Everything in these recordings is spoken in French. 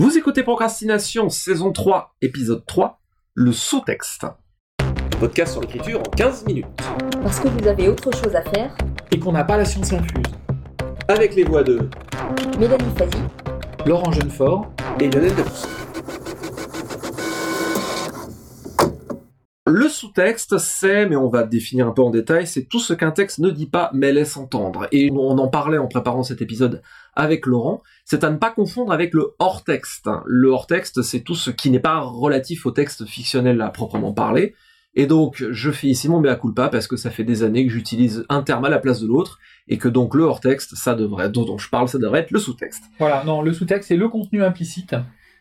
Vous écoutez Procrastination, saison 3, épisode 3, le sous-texte. Podcast sur l'écriture en 15 minutes. Parce que vous avez autre chose à faire. Et qu'on n'a pas la science infuse. Avec les voix de Mélanie Fazi, Laurent Jeunefort. et Lionel Debrousse. Le sous-texte, c'est, mais on va définir un peu en détail, c'est tout ce qu'un texte ne dit pas mais laisse entendre. Et on en parlait en préparant cet épisode avec Laurent, c'est à ne pas confondre avec le hors-texte. Le hors-texte, c'est tout ce qui n'est pas relatif au texte fictionnel à proprement parler. Et donc, je fais ici mon mea culpa parce que ça fait des années que j'utilise un terme à la place de l'autre, et que donc le hors-texte, ça devrait, dont je parle, ça devrait être le sous-texte. Voilà, non, le sous-texte, c'est le contenu implicite,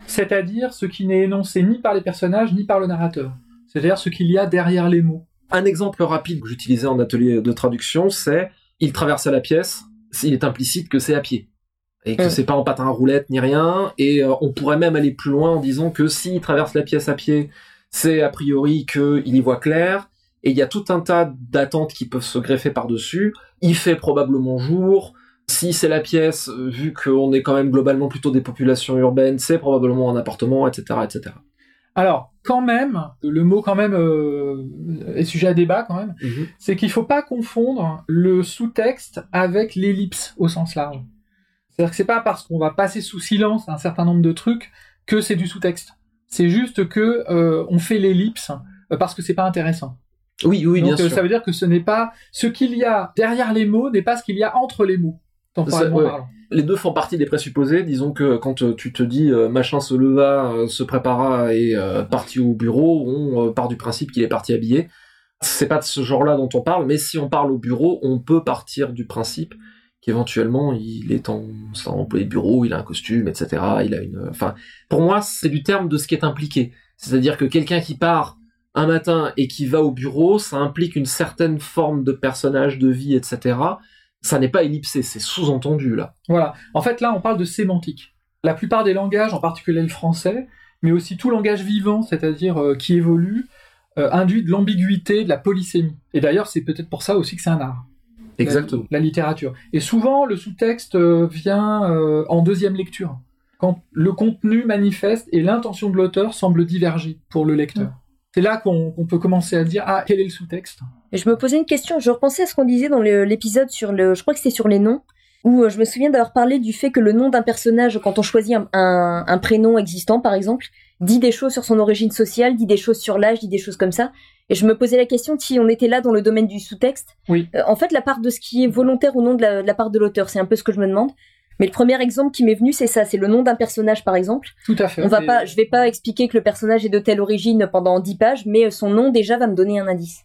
c'est-à-dire ce qui n'est énoncé ni par les personnages ni par le narrateur. C'est-à-dire ce qu'il y a derrière les mots. Un exemple rapide que j'utilisais en atelier de traduction, c'est il traversait la pièce, il est implicite que c'est à pied. Et que Mm. c'est pas en patin à roulette ni rien, et euh, on pourrait même aller plus loin en disant que s'il traverse la pièce à pied, c'est a priori qu'il y voit clair, et il y a tout un tas d'attentes qui peuvent se greffer par-dessus. Il fait probablement jour. Si c'est la pièce, euh, vu qu'on est quand même globalement plutôt des populations urbaines, c'est probablement un appartement, etc., etc. Alors, quand même, le mot quand même euh, est sujet à débat quand même, c'est qu'il faut pas confondre le sous-texte avec l'ellipse au sens large. C'est-à-dire que c'est pas parce qu'on va passer sous silence un certain nombre de trucs que c'est du sous-texte. C'est juste que euh, on fait l'ellipse euh, parce que c'est pas intéressant. Oui, oui, Donc bien sûr. ça veut dire que ce n'est pas ce qu'il y a derrière les mots n'est pas ce qu'il y a entre les mots, Ça, ouais. parlant. les deux font partie des présupposés. Disons que quand euh, tu te dis euh, machin se leva, euh, se prépara et euh, parti au bureau, on part du principe qu'il est parti habillé. C'est pas de ce genre-là dont on parle, mais si on parle au bureau, on peut partir du principe qu'éventuellement il est en, un employé de bureau, il a un costume, etc. Il a une, enfin, pour moi, c'est du terme de ce qui est impliqué. C'est-à-dire que quelqu'un qui part un matin et qui va au bureau, ça implique une certaine forme de personnage, de vie, etc. Ça n'est pas ellipsé, c'est sous-entendu là. Voilà. En fait, là, on parle de sémantique. La plupart des langages, en particulier le français, mais aussi tout langage vivant, c'est-à-dire euh, qui évolue, euh, induit de l'ambiguïté, de la polysémie. Et d'ailleurs, c'est peut-être pour ça aussi que c'est un art. Exactement. La, la littérature. Et souvent, le sous-texte euh, vient euh, en deuxième lecture, quand le contenu manifeste et l'intention de l'auteur semble diverger pour le lecteur. C'est là qu'on peut commencer à dire ah quel est le sous-texte? Et je me posais une question, je repensais à ce qu'on disait dans l'épisode sur le, je crois que c'était sur les noms, où euh, je me souviens d'avoir parlé du fait que le nom d'un personnage, quand on choisit un, un- un prénom existant par exemple, dit des choses sur son origine sociale, dit des choses sur l'âge, dit des choses comme ça. Et je me posais la question si on était là dans le domaine du sous-texte. Oui. Euh, en fait, la part de ce qui est volontaire ou non de la, de la part de l'auteur, c'est un peu ce que je me demande. Mais le premier exemple qui m'est venu, c'est ça, c'est le nom d'un personnage par exemple. Tout à fait. On va pas, je vais pas expliquer que le personnage est de telle origine pendant 10 pages, mais son nom déjà va me donner un indice.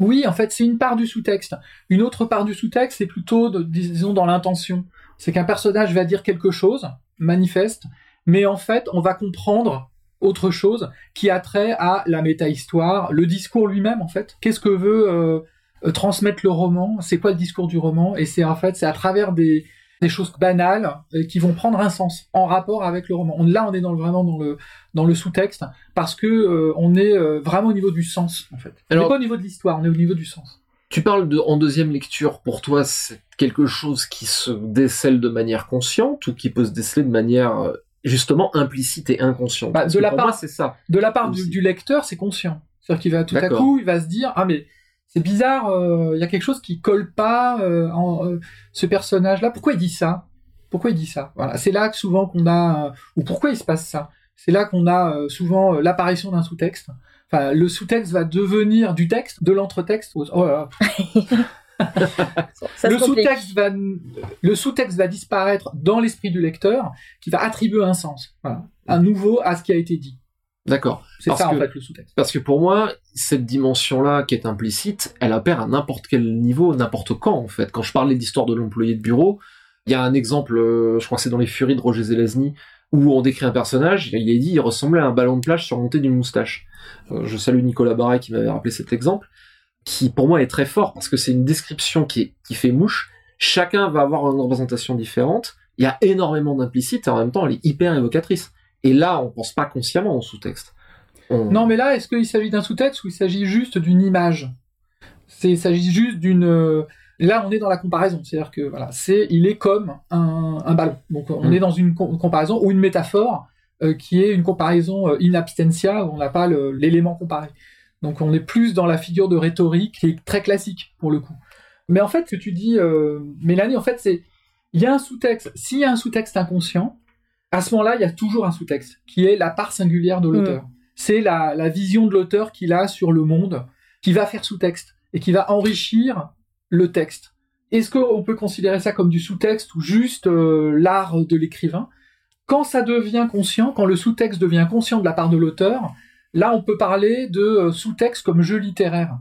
Oui, en fait, c'est une part du sous-texte. Une autre part du sous-texte, c'est plutôt, de- disons, dans l'intention. C'est qu'un personnage va dire quelque chose, manifeste, mais en fait, on va comprendre autre chose qui a trait à la méta-histoire, le discours lui-même, en fait. Qu'est-ce que veut euh, euh, transmettre le roman? C'est quoi le discours du roman? Et c'est en fait, c'est à travers des, des choses banales qui vont prendre un sens en rapport avec le roman. On- là, on est dans le, vraiment dans le, dans le sous-texte parce que euh, on est euh, vraiment au niveau du sens, en fait. Alors- on n'est pas au niveau de l'histoire, on est au niveau du sens. Tu parles de en deuxième lecture. Pour toi, c'est quelque chose qui se décèle de manière consciente ou qui peut se déceler de manière euh, justement implicite et inconsciente? Bah, de la part- moi, c'est ça. De la part du, lecteur, c'est conscient. C'est-à-dire qu'il va tout à coup, il va se dire ah mais c'est bizarre, euh, il y a quelque chose qui colle pas euh, en euh, ce personnage-là. Pourquoi il dit ça? Pourquoi il dit ça? Voilà, c'est là que souvent qu'on a euh, ou pourquoi il se passe ça? C'est là qu'on a euh, souvent euh, l'apparition d'un sous-texte. Enfin, le sous-texte va devenir du texte, de l'entretexte. au- Oh là là. Le sous-texte va, le sous-texte va disparaître dans l'esprit du lecteur, qui va attribuer un sens, voilà, un nouveau à ce qui a été dit. D'accord. C'est ça en fait le sous-texte. Parce que pour moi, cette dimension-là qui est implicite, elle opère à n'importe quel niveau, n'importe quand en fait. Quand je parlais d'histoire de l'employé de bureau, il y a un exemple, euh, je crois que c'est dans Les Furies de Roger Zelazny, où on décrit un personnage, il est dit il ressemblait à un ballon de plage surmonté d'une moustache. Euh, je salue Nicolas Barret qui m'avait rappelé cet exemple, qui pour moi est très fort parce que c'est une description qui, est, qui fait mouche. Chacun va avoir une représentation différente. Il y a énormément d'implicites et en même temps elle est hyper évocatrice. Et là, on pense pas consciemment au sous-texte. On- Non, mais là, est-ce qu'il s'agit d'un sous-texte ou il s'agit juste d'une image? Il s'agit juste d'une. euh, Là, on est dans la comparaison, c'est-à-dire que voilà, c'est, il est comme un, un ballon. Donc, on Mm. est dans une com- comparaison ou une métaphore euh, qui est une comparaison euh, in absentia, où on n'a pas l'élément comparé. Donc on est plus dans la figure de rhétorique qui est très classique pour le coup. Mais en fait, ce que tu dis, euh, Mélanie, en fait, c'est il y a un sous-texte. S'il y a un sous-texte inconscient, à ce moment-là, il y a toujours un sous-texte qui est la part singulière de l'auteur. Mm. C'est la, la, vision de l'auteur qu'il a sur le monde, qui va faire sous-texte et qui va enrichir le texte. Est-ce qu'on peut considérer ça comme du sous-texte ou juste euh, l'art de l'écrivain? Quand ça devient conscient, quand le sous-texte devient conscient de la part de l'auteur, là on peut parler de euh, sous-texte comme jeu littéraire.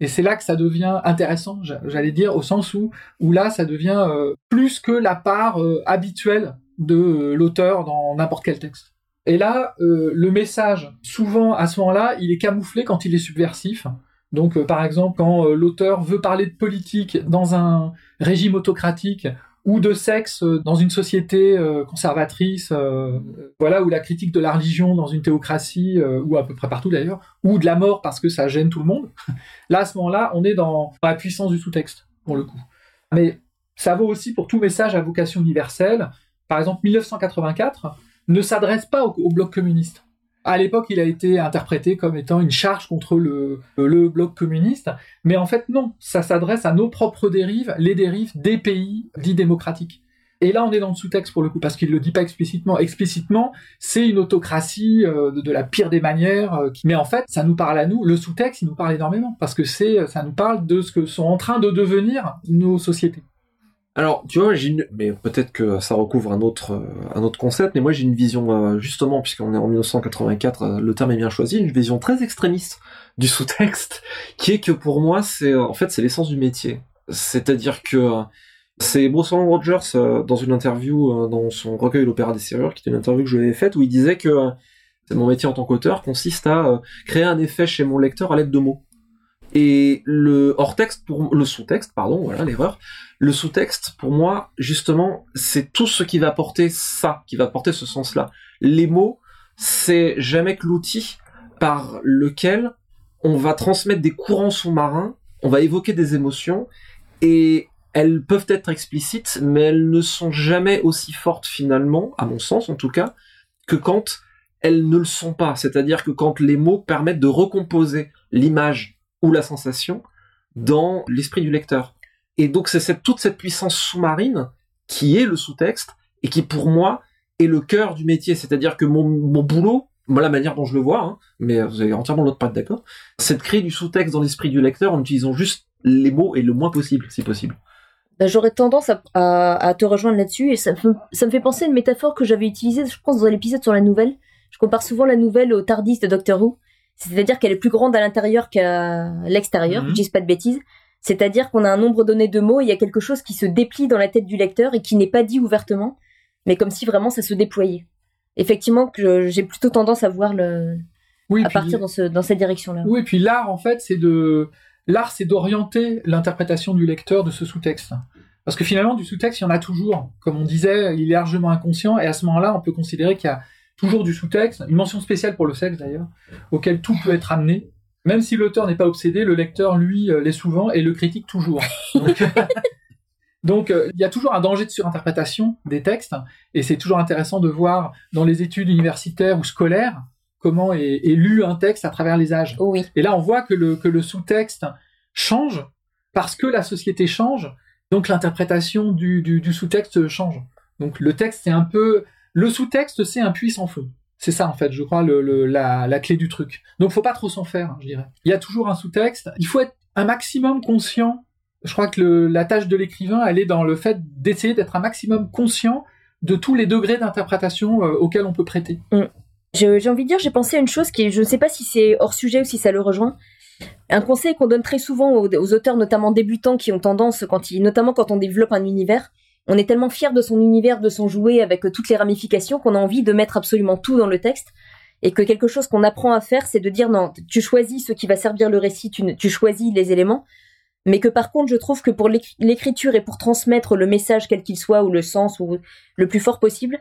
Et c'est là que ça devient intéressant, j'allais dire, au sens où, où là ça devient euh, plus que la part habituelle de l'auteur dans n'importe quel texte. Et là, le message, souvent à ce moment-là, il est camouflé quand il est subversif. Donc, euh, par exemple, quand euh, l'auteur veut parler de politique dans un régime autocratique ou de sexe euh, dans une société conservatrice, voilà, ou la critique de la religion dans une théocratie, ou à peu près partout d'ailleurs, ou de la mort parce que ça gêne tout le monde. Là, à ce moment-là, on est dans la puissance du sous-texte, pour le coup. Mais ça vaut aussi pour tout message à vocation universelle. Par exemple, 1984 ne s'adresse pas au bloc communiste. À l'époque, il a été interprété comme étant une charge contre le, bloc communiste, mais en fait non, ça s'adresse à nos propres dérives, les dérives des pays dits démocratiques. Et là, on est dans le sous-texte pour le coup, parce qu'il ne le dit pas explicitement. Explicitement, c'est une autocratie euh, de, la pire des manières. Euh, mais en fait, ça nous parle à nous. Le sous-texte, il nous parle énormément, parce que ça nous parle de ce que sont en train de devenir nos sociétés. Alors, tu vois, j'ai une... mais peut-être que ça recouvre un autre, euh, un autre concept, mais moi j'ai une vision, euh, justement, puisqu'on est en 1984, euh, le terme est bien choisi, une vision très extrémiste du sous-texte, qui est que pour moi, c'est, en fait, c'est l'essence du métier. C'est-à-dire que c'est Bruce Rogers, dans une interview, dans son recueil L'Opéra des Serrures, qui était une interview que je lui avais faite, où il disait que mon métier en tant qu'auteur consiste à créer un effet chez mon lecteur à l'aide de mots. Et le hors-texte, pour le sous-texte, pardon, voilà l'erreur. Le sous-texte, pour moi, justement, c'est tout ce qui va porter ça, qui va porter ce sens-là. Les mots, c'est jamais que l'outil par lequel on va transmettre des courants sous-marins, on va évoquer des émotions, et elles peuvent être explicites, mais elles ne sont jamais aussi fortes finalement, à mon sens en tout cas, que quand elles ne le sont pas. C'est-à-dire que quand les mots permettent de recomposer l'image ou la sensation dans l'esprit du lecteur. Et donc c'est cette, toute cette puissance sous-marine qui est le sous-texte et qui pour moi est le cœur du métier. C'est-à-dire que mon, mon boulot, la manière dont je le vois, hein, mais vous avez entièrement l'autre pas d'accord, c'est de créer du sous-texte dans l'esprit du lecteur en utilisant juste les mots et le moins possible, si possible. Ben, j'aurais tendance à, à, te rejoindre là-dessus et ça me, ça me fait penser à une métaphore que j'avais utilisée, je pense, dans l'épisode sur la nouvelle. Je compare souvent la nouvelle au Tardis de Doctor Who. C'est-à-dire qu'elle est plus grande à l'intérieur qu'à l'extérieur, mhm. je dis pas de bêtises. C'est-à-dire qu'on a un nombre donné de mots, il y a quelque chose qui se déplie dans la tête du lecteur et qui n'est pas dit ouvertement, mais comme si vraiment ça se déployait. Effectivement, que j'ai plutôt tendance à voir le, à partir dans, ce, dans cette direction-là. Oui, et puis l'art, en fait, c'est de, l'art, c'est d'orienter l'interprétation du lecteur de ce sous-texte. Parce que finalement, du sous-texte, il y en a toujours. Comme on disait, il est largement inconscient, et à ce moment-là, on peut considérer qu'il y a toujours du sous-texte, une mention spéciale pour le sexe d'ailleurs, auquel tout peut être amené. Même si l'auteur n'est pas obsédé, le lecteur, lui, euh, l'est souvent et le critique toujours. Donc, euh, il y a toujours un danger de surinterprétation des textes, et c'est toujours intéressant de voir dans les études universitaires ou scolaires comment est, lu un texte à travers les âges. oui. Et là, on voit que le, que le sous-texte change parce que la société change, donc l'interprétation du, du, du sous-texte change. Donc le texte, c'est un peu le sous-texte, c'est un puits sans fond. C'est ça, en fait, je crois, la, clé du truc. Donc, faut pas trop s'en faire, je dirais. Il y a toujours un sous-texte. Il faut être un maximum conscient. Je crois que la tâche de l'écrivain, elle est dans le fait d'essayer d'être un maximum conscient de tous les degrés d'interprétation euh, auxquels on peut prêter. Mm. J'ai envie de dire, j'ai pensé à une chose qui, je ne sais pas si c'est hors sujet ou si ça le rejoint. Un conseil qu'on donne très souvent aux, auteurs, notamment débutants, qui ont tendance, notamment quand on développe un univers, on est tellement fier de son univers, de son jouet avec toutes les ramifications qu'on a envie de mettre absolument tout dans le texte. Et que quelque chose qu'on apprend à faire, c'est de dire non, tu choisis ce qui va servir le récit, tu, choisis les éléments. Mais que par contre, je trouve que pour l'écriture et pour transmettre le message quel qu'il soit ou le sens ou le plus fort possible,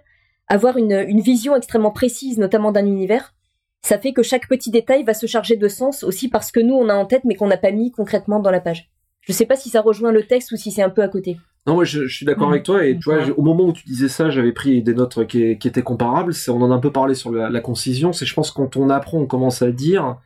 avoir une, une vision extrêmement précise, notamment d'un univers, ça fait que chaque petit détail va se charger de sens aussi parce que nous on a en tête mais qu'on n'a pas mis concrètement dans la page. Je sais pas si ça rejoint le texte ou si c'est un peu à côté. Non, moi je, je suis d'accord Mhm. avec toi et tu vois, au moment où tu disais ça, j'avais pris des notes qui, qui étaient comparables. C'est, on en a un peu parlé sur la, la concision. C'est, je pense, quand on apprend, on commence à dire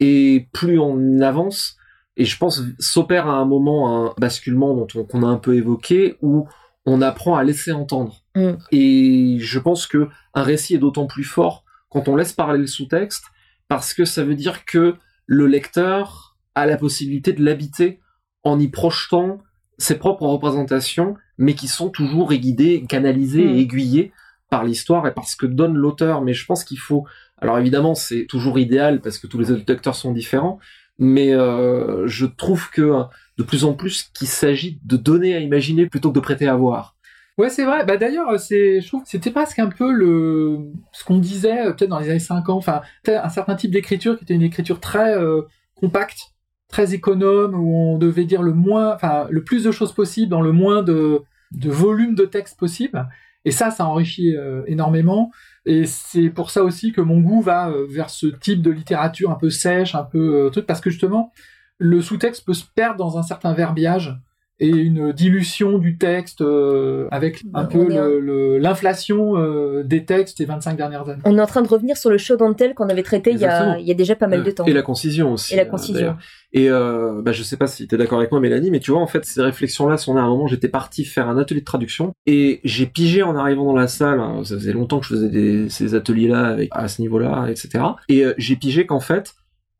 et plus on avance. Et je pense s'opère à un moment un basculement dont on, qu'on a un peu évoqué où on apprend à laisser entendre. Mm. Et je pense que un récit est d'autant plus fort quand on laisse parler le sous-texte parce que ça veut dire que le lecteur a la possibilité de l'habiter en y projetant ses propres représentations, mais qui sont toujours guidées, canalisées Mm. et aiguillées par l'histoire et par ce que donne l'auteur. Mais je pense qu'il faut. Alors évidemment, c'est toujours idéal parce que tous les lecteurs sont différents, mais euh, je trouve que euh, de plus en plus qu'il s'agit de donner à imaginer plutôt que de prêter à voir. Ouais, c'est vrai. Bah d'ailleurs, c'est, je trouve, que c'était presque un peu le, ce qu'on disait euh, peut-être dans les années 50. Enfin, un certain type d'écriture qui était une écriture très euh, compacte, très économe, où on devait dire le moins, enfin, le plus de choses possible dans le moins de, de volume de texte possible. Et ça, ça enrichit euh, énormément. Et c'est pour ça aussi que mon goût va euh, vers ce type de littérature un peu sèche, un peu euh, truc, parce que justement, le sous-texte peut se perdre dans un certain verbiage et une dilution du texte euh, avec un On peu est le- le- l'inflation euh, des textes des 25 dernières années. On est en train de revenir sur le show and tell qu'on avait traité il y, a, il y a déjà pas mal de temps. Et la concision aussi. Et la euh, concision. Et euh, bah, je sais pas si tu es d'accord avec moi, Mélanie, mais tu vois, en fait, ces réflexions-là sont nées à un moment, j'étais parti faire un atelier de traduction, et j'ai pigé en arrivant dans la salle, hein, ça faisait longtemps que je faisais des, ces ateliers-là à ce niveau-là, etc. Et euh, j'ai pigé qu'en fait,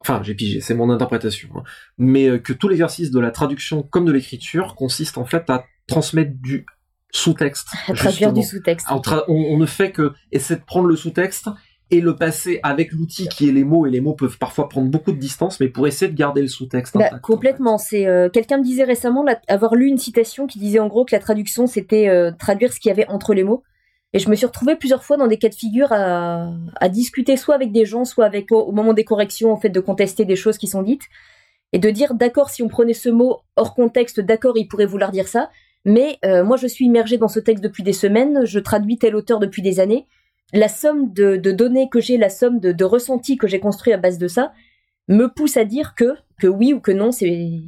enfin, j'ai pigé, c'est mon interprétation, hein, mais euh, que tout l'exercice de la traduction comme de l'écriture consiste en fait à transmettre du sous-texte. à traduire du sous-texte. On, ne fait que essayer de prendre le sous-texte et le passer avec l'outil qui est les mots, et les mots peuvent parfois prendre beaucoup de distance, mais pour essayer de garder le sous-texte. Bah, en complètement. C'est euh, quelqu'un me disait récemment avoir lu une citation qui disait en gros que la traduction c'était euh, traduire ce qu'il y avait entre les mots. Et je me suis retrouvée plusieurs fois dans des cas de figure à, à discuter soit avec des gens, soit avec au moment des corrections, en fait, de contester des choses qui sont dites et de dire d'accord si on prenait ce mot hors contexte, d'accord il pourrait vouloir dire ça, mais euh, moi je suis immergée dans ce texte depuis des semaines, je traduis tel auteur depuis des années. La somme de, de données que j'ai, la somme de, de ressentis que j'ai construit à base de ça, me pousse à dire que, que oui ou que non, c'est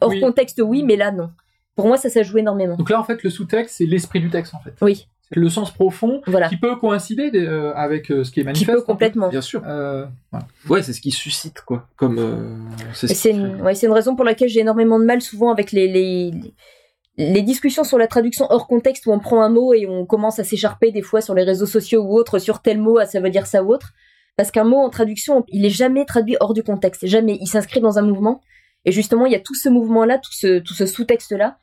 hors Oui. contexte oui, mais là non. Pour moi, ça, ça joue énormément. Donc là, en fait, le sous-texte, c'est l'esprit du texte, en fait. Oui, le sens profond voilà. qui peut coïncider euh, avec euh, ce qui est Qui manifeste. peut un peu. complètement. Bien sûr. Euh, voilà. Ouais, c'est ce qui suscite, quoi. Comme. euh, c'est ce qui une, fait- ouais, c'est une raison pour laquelle j'ai énormément de mal souvent avec les, les, les discussions sur la traduction hors contexte où on prend un mot et on commence à s'écharper des fois sur les réseaux sociaux ou autres sur tel mot, ah, ça veut dire ça ou autre. Parce qu'un mot en traduction, il est jamais traduit hors du contexte. Jamais. Il s'inscrit dans un mouvement. Et justement, il y a tout ce mouvement-là, tout ce, tout ce sous-texte-là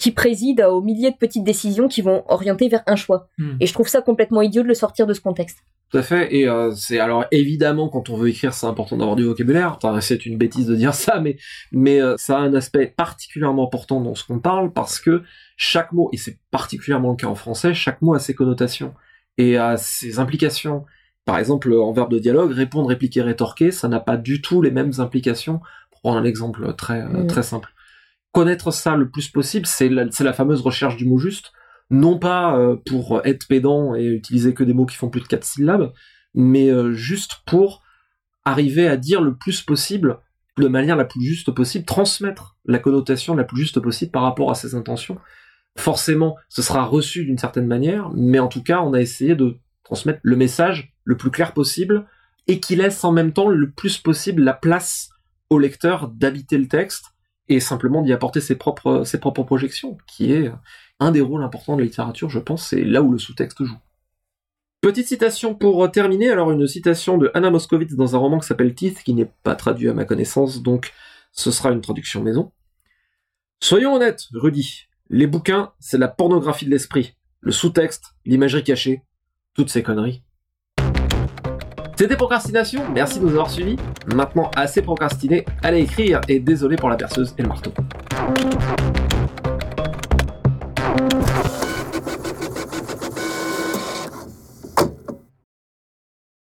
qui préside aux milliers de petites décisions qui vont orienter vers un choix. Hmm. Et je trouve ça complètement idiot de le sortir de ce contexte. Tout à fait. Et euh, c'est alors évidemment quand on veut écrire, c'est important d'avoir du vocabulaire. Enfin, c'est une bêtise de dire ça, mais mais euh, ça a un aspect particulièrement important dans ce qu'on parle parce que chaque mot, et c'est particulièrement le cas en français, chaque mot a ses connotations et a ses implications. Par exemple, en verbe de dialogue, répondre, répliquer, rétorquer, ça n'a pas du tout les mêmes implications. Pour prendre un exemple très euh, Mm. très simple. Connaître ça le plus possible, c'est la, fameuse recherche du mot juste. Non pas euh, pour être pédant et utiliser que des mots qui font plus de quatre syllabes, mais euh, juste pour arriver à dire le plus possible, de manière la plus juste possible, transmettre la connotation la plus juste possible par rapport à ses intentions. Forcément, ce sera reçu d'une certaine manière, mais en tout cas, on a essayé de transmettre le message le plus clair possible et qui laisse en même temps le plus possible la place au lecteur d'habiter le texte et simplement d'y apporter ses propres, projections, qui est un des rôles importants de la littérature, je pense, c'est là où le sous-texte joue. Petite citation pour terminer, alors une citation de Anna Moskowitz dans un roman qui s'appelle Teeth, qui n'est pas traduit à ma connaissance, donc ce sera une traduction maison. Soyons honnêtes, Rudy, les bouquins, c'est la pornographie de l'esprit, le sous-texte, l'imagerie cachée, toutes ces conneries. C'était Procrastination, merci de nous avoir suivis. Maintenant assez procrastiné, allez écrire et désolé pour la perceuse et le marteau.